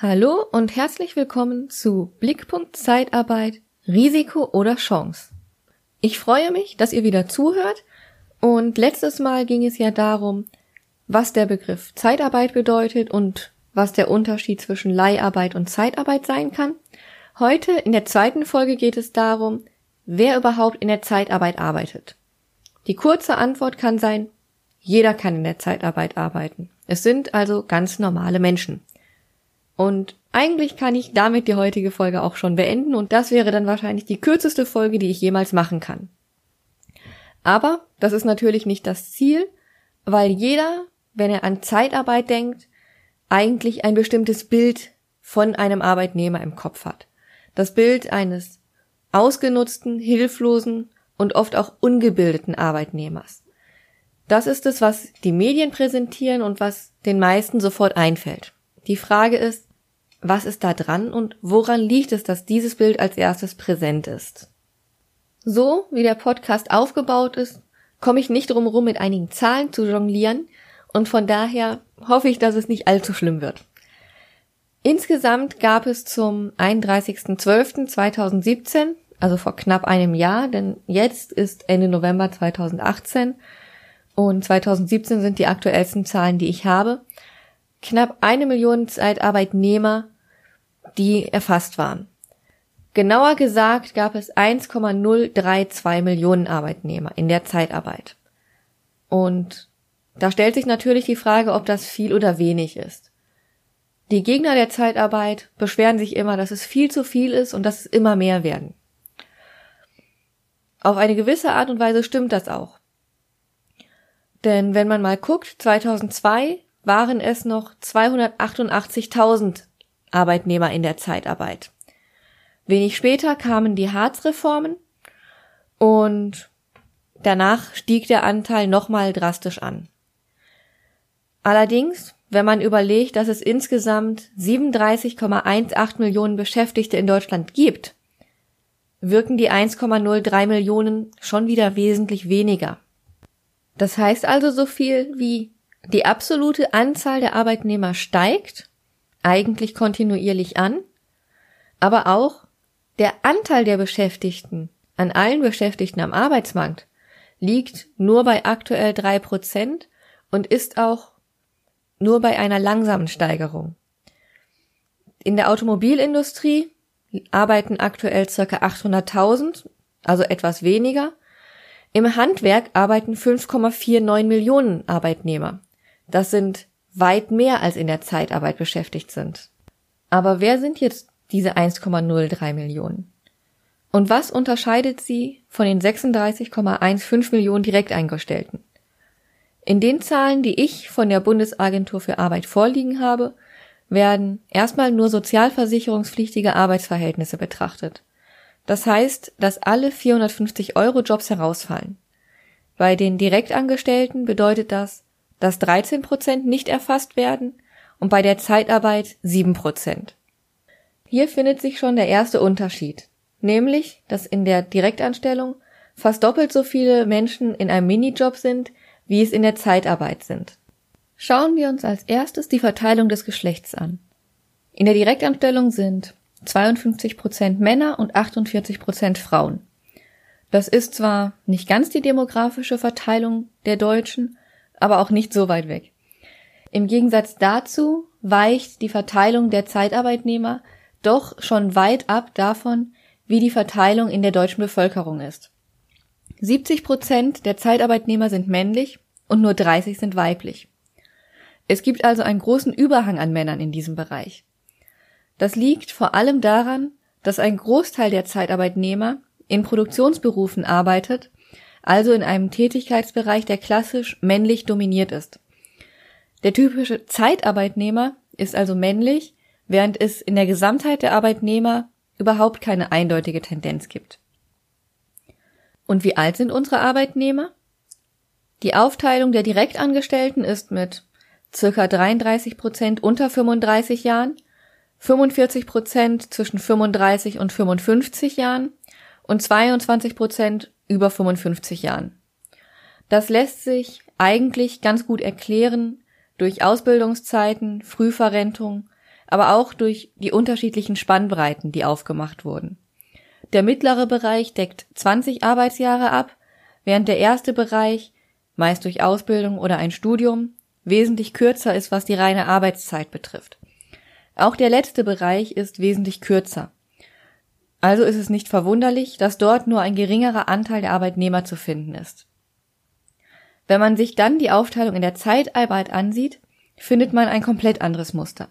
Hallo und herzlich willkommen zu Blickpunkt Zeitarbeit, Risiko oder Chance. Ich freue mich, dass ihr wieder zuhört und letztes Mal ging es ja darum, was der Begriff Zeitarbeit bedeutet und was der Unterschied zwischen Leiharbeit und Zeitarbeit sein kann. Heute in der zweiten Folge geht es darum, wer überhaupt in der Zeitarbeit arbeitet. Die kurze Antwort kann sein, jeder kann in der Zeitarbeit arbeiten. Es sind also ganz normale Menschen. Und eigentlich kann ich damit die heutige Folge auch schon beenden und das wäre dann wahrscheinlich die kürzeste Folge, die ich jemals machen kann. Aber das ist natürlich nicht das Ziel, weil jeder, wenn er an Zeitarbeit denkt, eigentlich ein bestimmtes Bild von einem Arbeitnehmer im Kopf hat. Das Bild eines ausgenutzten, hilflosen und oft auch ungebildeten Arbeitnehmers. Das ist es, was die Medien präsentieren und was den meisten sofort einfällt. Die Frage ist, was ist da dran und woran liegt es, dass dieses Bild als erstes präsent ist? So wie der Podcast aufgebaut ist, komme ich nicht drum herum, mit einigen Zahlen zu jonglieren und von daher hoffe ich, dass es nicht allzu schlimm wird. Insgesamt gab es zum 31.12.2017, also vor knapp einem Jahr, denn jetzt ist Ende November 2018 und 2017 sind die aktuellsten Zahlen, die ich habe, knapp eine Million Zeitarbeitnehmer, die erfasst waren. Genauer gesagt gab es 1,032 Millionen Arbeitnehmer in der Zeitarbeit. Und da stellt sich natürlich die Frage, ob das viel oder wenig ist. Die Gegner der Zeitarbeit beschweren sich immer, dass es viel zu viel ist und dass es immer mehr werden. Auf eine gewisse Art und Weise stimmt das auch. Denn wenn man mal guckt, 2002 waren es noch 288.000 Arbeitnehmer in der Zeitarbeit. Wenig später kamen die Harzreformen und danach stieg der Anteil nochmal drastisch an. Allerdings, wenn man überlegt, dass es insgesamt 37,18 Millionen Beschäftigte in Deutschland gibt, wirken die 1,03 Millionen schon wieder wesentlich weniger. Das heißt also so viel wie die absolute Anzahl der Arbeitnehmer steigt, eigentlich kontinuierlich an, aber auch der Anteil der Beschäftigten an allen Beschäftigten am Arbeitsmarkt liegt nur bei aktuell drei Prozent und ist auch nur bei einer langsamen Steigerung. In der Automobilindustrie arbeiten aktuell circa 800.000, also etwas weniger. Im Handwerk arbeiten 5,49 Millionen Arbeitnehmer. Das sind weit mehr als in der Zeitarbeit beschäftigt sind. Aber wer sind jetzt diese 1,03 Millionen? Und was unterscheidet sie von den 36,15 Millionen Direkteingestellten? In den Zahlen, die ich von der Bundesagentur für Arbeit vorliegen habe, werden erstmal nur sozialversicherungspflichtige Arbeitsverhältnisse betrachtet. Das heißt, dass alle 450 Euro Jobs herausfallen. Bei den Direktangestellten bedeutet das, dass 13 Prozent nicht erfasst werden und bei der Zeitarbeit 7 Prozent. Hier findet sich schon der erste Unterschied, nämlich, dass in der Direktanstellung fast doppelt so viele Menschen in einem Minijob sind, wie es in der Zeitarbeit sind. Schauen wir uns als erstes die Verteilung des Geschlechts an. In der Direktanstellung sind 52 Prozent Männer und 48 Prozent Frauen. Das ist zwar nicht ganz die demografische Verteilung der Deutschen, aber auch nicht so weit weg. Im Gegensatz dazu weicht die Verteilung der Zeitarbeitnehmer doch schon weit ab davon, wie die Verteilung in der deutschen Bevölkerung ist. 70 Prozent der Zeitarbeitnehmer sind männlich und nur 30 sind weiblich. Es gibt also einen großen Überhang an Männern in diesem Bereich. Das liegt vor allem daran, dass ein Großteil der Zeitarbeitnehmer in Produktionsberufen arbeitet also in einem Tätigkeitsbereich, der klassisch männlich dominiert ist. Der typische Zeitarbeitnehmer ist also männlich, während es in der Gesamtheit der Arbeitnehmer überhaupt keine eindeutige Tendenz gibt. Und wie alt sind unsere Arbeitnehmer? Die Aufteilung der Direktangestellten ist mit circa 33 Prozent unter 35 Jahren, 45 Prozent zwischen 35 und 55 Jahren und 22 Prozent über 55 Jahren. Das lässt sich eigentlich ganz gut erklären durch Ausbildungszeiten, Frühverrentung, aber auch durch die unterschiedlichen Spannbreiten, die aufgemacht wurden. Der mittlere Bereich deckt 20 Arbeitsjahre ab, während der erste Bereich, meist durch Ausbildung oder ein Studium, wesentlich kürzer ist, was die reine Arbeitszeit betrifft. Auch der letzte Bereich ist wesentlich kürzer. Also ist es nicht verwunderlich, dass dort nur ein geringerer Anteil der Arbeitnehmer zu finden ist. Wenn man sich dann die Aufteilung in der Zeitarbeit ansieht, findet man ein komplett anderes Muster.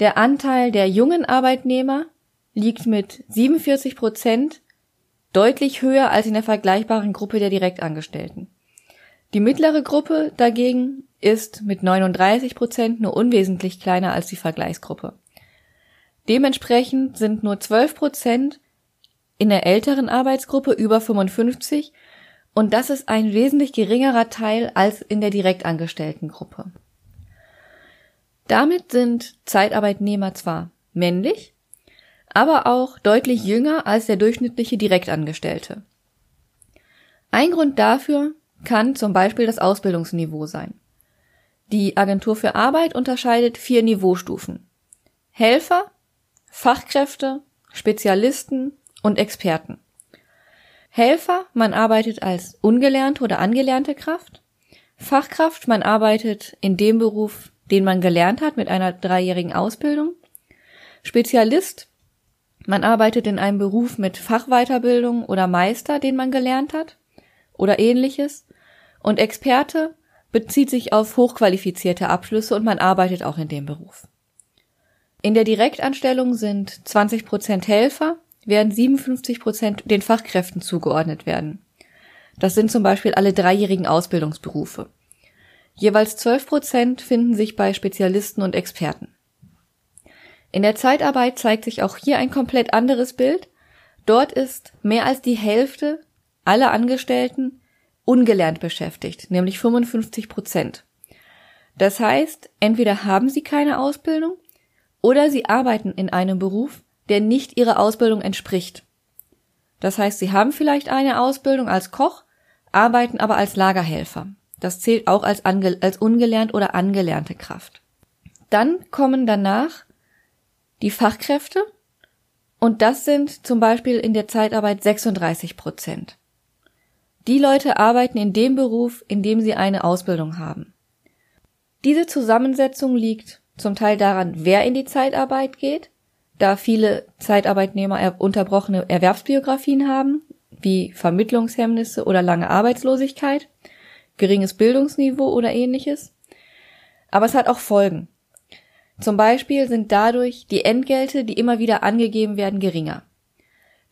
Der Anteil der jungen Arbeitnehmer liegt mit 47 Prozent deutlich höher als in der vergleichbaren Gruppe der Direktangestellten. Die mittlere Gruppe dagegen ist mit 39 Prozent nur unwesentlich kleiner als die Vergleichsgruppe. Dementsprechend sind nur 12 Prozent in der älteren Arbeitsgruppe über 55 und das ist ein wesentlich geringerer Teil als in der Direktangestelltengruppe. Damit sind Zeitarbeitnehmer zwar männlich, aber auch deutlich jünger als der durchschnittliche Direktangestellte. Ein Grund dafür kann zum Beispiel das Ausbildungsniveau sein. Die Agentur für Arbeit unterscheidet vier Niveaustufen. Helfer, Fachkräfte, Spezialisten und Experten. Helfer, man arbeitet als ungelernte oder angelernte Kraft. Fachkraft, man arbeitet in dem Beruf, den man gelernt hat mit einer dreijährigen Ausbildung. Spezialist, man arbeitet in einem Beruf mit Fachweiterbildung oder Meister, den man gelernt hat oder ähnliches. Und Experte bezieht sich auf hochqualifizierte Abschlüsse und man arbeitet auch in dem Beruf. In der Direktanstellung sind 20 Prozent Helfer, während 57 Prozent den Fachkräften zugeordnet werden. Das sind zum Beispiel alle dreijährigen Ausbildungsberufe. Jeweils 12 Prozent finden sich bei Spezialisten und Experten. In der Zeitarbeit zeigt sich auch hier ein komplett anderes Bild. Dort ist mehr als die Hälfte aller Angestellten ungelernt beschäftigt, nämlich 55 Prozent. Das heißt, entweder haben sie keine Ausbildung oder sie arbeiten in einem Beruf, der nicht ihrer Ausbildung entspricht. Das heißt, sie haben vielleicht eine Ausbildung als Koch, arbeiten aber als Lagerhelfer. Das zählt auch als, als ungelernt oder angelernte Kraft. Dann kommen danach die Fachkräfte und das sind zum Beispiel in der Zeitarbeit 36 Prozent. Die Leute arbeiten in dem Beruf, in dem sie eine Ausbildung haben. Diese Zusammensetzung liegt zum Teil daran, wer in die Zeitarbeit geht, da viele Zeitarbeitnehmer unterbrochene Erwerbsbiografien haben, wie Vermittlungshemmnisse oder lange Arbeitslosigkeit, geringes Bildungsniveau oder ähnliches. Aber es hat auch Folgen. Zum Beispiel sind dadurch die Entgelte, die immer wieder angegeben werden, geringer.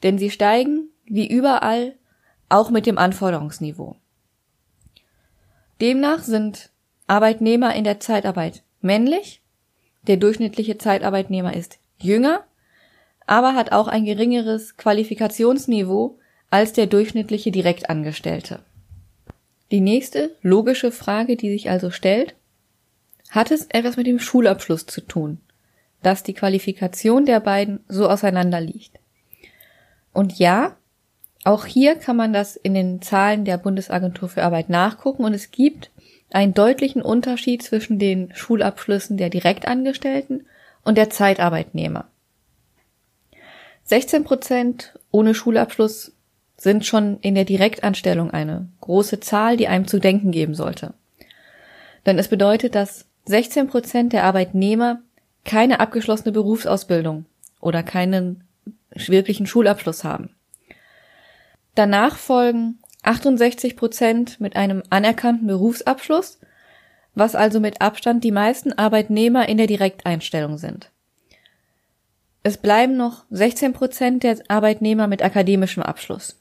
Denn sie steigen, wie überall, auch mit dem Anforderungsniveau. Demnach sind Arbeitnehmer in der Zeitarbeit männlich, der durchschnittliche Zeitarbeitnehmer ist jünger, aber hat auch ein geringeres Qualifikationsniveau als der durchschnittliche Direktangestellte. Die nächste logische Frage, die sich also stellt, hat es etwas mit dem Schulabschluss zu tun, dass die Qualifikation der beiden so auseinander liegt? Und ja, auch hier kann man das in den Zahlen der Bundesagentur für Arbeit nachgucken und es gibt einen deutlichen Unterschied zwischen den Schulabschlüssen der Direktangestellten und der Zeitarbeitnehmer. 16 Prozent ohne Schulabschluss sind schon in der Direktanstellung eine große Zahl, die einem zu denken geben sollte. Denn es bedeutet, dass 16 Prozent der Arbeitnehmer keine abgeschlossene Berufsausbildung oder keinen wirklichen Schulabschluss haben. Danach folgen 68 Prozent mit einem anerkannten Berufsabschluss, was also mit Abstand die meisten Arbeitnehmer in der Direkteinstellung sind. Es bleiben noch 16 Prozent der Arbeitnehmer mit akademischem Abschluss.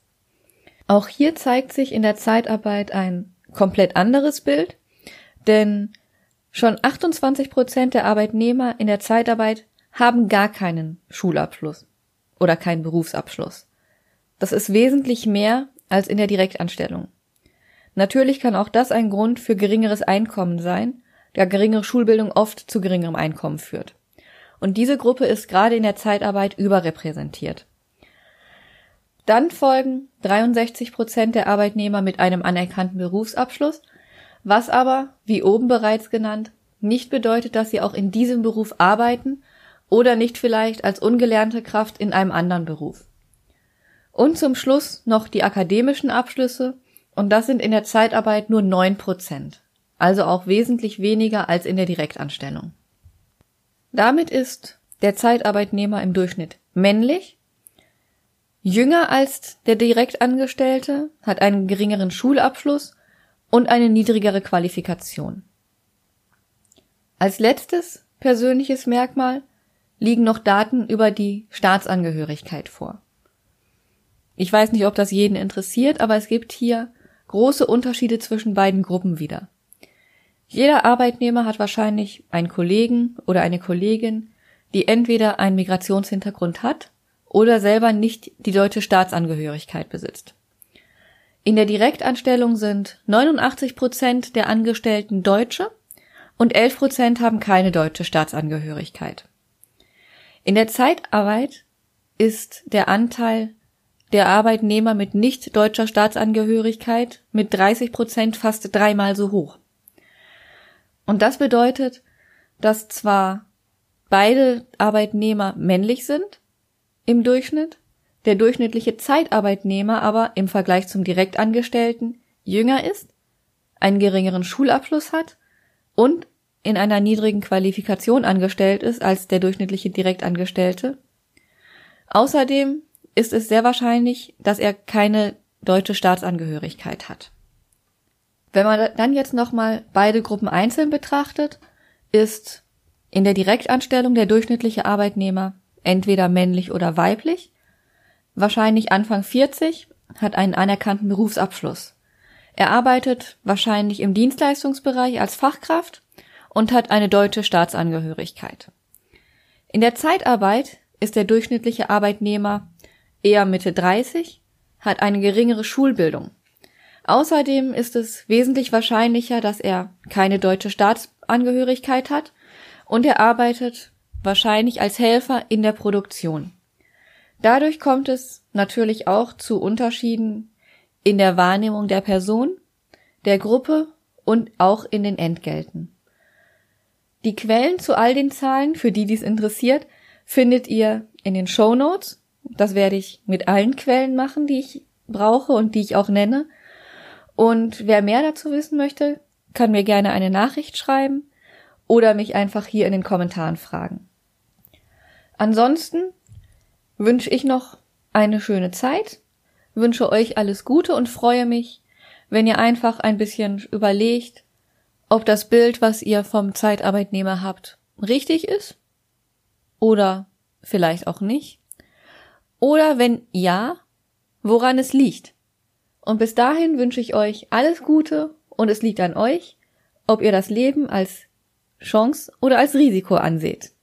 Auch hier zeigt sich in der Zeitarbeit ein komplett anderes Bild, denn schon 28 Prozent der Arbeitnehmer in der Zeitarbeit haben gar keinen Schulabschluss oder keinen Berufsabschluss. Das ist wesentlich mehr als in der Direktanstellung. Natürlich kann auch das ein Grund für geringeres Einkommen sein, da geringere Schulbildung oft zu geringerem Einkommen führt. Und diese Gruppe ist gerade in der Zeitarbeit überrepräsentiert. Dann folgen 63 Prozent der Arbeitnehmer mit einem anerkannten Berufsabschluss, was aber, wie oben bereits genannt, nicht bedeutet, dass sie auch in diesem Beruf arbeiten oder nicht vielleicht als ungelernte Kraft in einem anderen Beruf. Und zum Schluss noch die akademischen Abschlüsse, und das sind in der Zeitarbeit nur neun Prozent, also auch wesentlich weniger als in der Direktanstellung. Damit ist der Zeitarbeitnehmer im Durchschnitt männlich, jünger als der Direktangestellte, hat einen geringeren Schulabschluss und eine niedrigere Qualifikation. Als letztes persönliches Merkmal liegen noch Daten über die Staatsangehörigkeit vor. Ich weiß nicht, ob das jeden interessiert, aber es gibt hier große Unterschiede zwischen beiden Gruppen wieder. Jeder Arbeitnehmer hat wahrscheinlich einen Kollegen oder eine Kollegin, die entweder einen Migrationshintergrund hat oder selber nicht die deutsche Staatsangehörigkeit besitzt. In der Direktanstellung sind 89 Prozent der Angestellten Deutsche und 11 Prozent haben keine deutsche Staatsangehörigkeit. In der Zeitarbeit ist der Anteil der Arbeitnehmer mit nicht deutscher Staatsangehörigkeit mit 30 Prozent fast dreimal so hoch. Und das bedeutet, dass zwar beide Arbeitnehmer männlich sind im Durchschnitt, der durchschnittliche Zeitarbeitnehmer aber im Vergleich zum Direktangestellten jünger ist, einen geringeren Schulabschluss hat und in einer niedrigen Qualifikation angestellt ist als der durchschnittliche Direktangestellte. Außerdem ist es sehr wahrscheinlich, dass er keine deutsche Staatsangehörigkeit hat. Wenn man dann jetzt nochmal beide Gruppen einzeln betrachtet, ist in der Direktanstellung der durchschnittliche Arbeitnehmer entweder männlich oder weiblich, wahrscheinlich Anfang 40, hat einen anerkannten Berufsabschluss. Er arbeitet wahrscheinlich im Dienstleistungsbereich als Fachkraft und hat eine deutsche Staatsangehörigkeit. In der Zeitarbeit ist der durchschnittliche Arbeitnehmer eher Mitte 30, hat eine geringere Schulbildung. Außerdem ist es wesentlich wahrscheinlicher, dass er keine deutsche Staatsangehörigkeit hat und er arbeitet wahrscheinlich als Helfer in der Produktion. Dadurch kommt es natürlich auch zu Unterschieden in der Wahrnehmung der Person, der Gruppe und auch in den Entgelten. Die Quellen zu all den Zahlen, für die dies interessiert, findet ihr in den Show Notes. Das werde ich mit allen Quellen machen, die ich brauche und die ich auch nenne. Und wer mehr dazu wissen möchte, kann mir gerne eine Nachricht schreiben oder mich einfach hier in den Kommentaren fragen. Ansonsten wünsche ich noch eine schöne Zeit, wünsche euch alles Gute und freue mich, wenn ihr einfach ein bisschen überlegt, ob das Bild, was ihr vom Zeitarbeitnehmer habt, richtig ist oder vielleicht auch nicht. Oder wenn ja, woran es liegt. Und bis dahin wünsche ich euch alles Gute und es liegt an euch, ob ihr das Leben als Chance oder als Risiko anseht.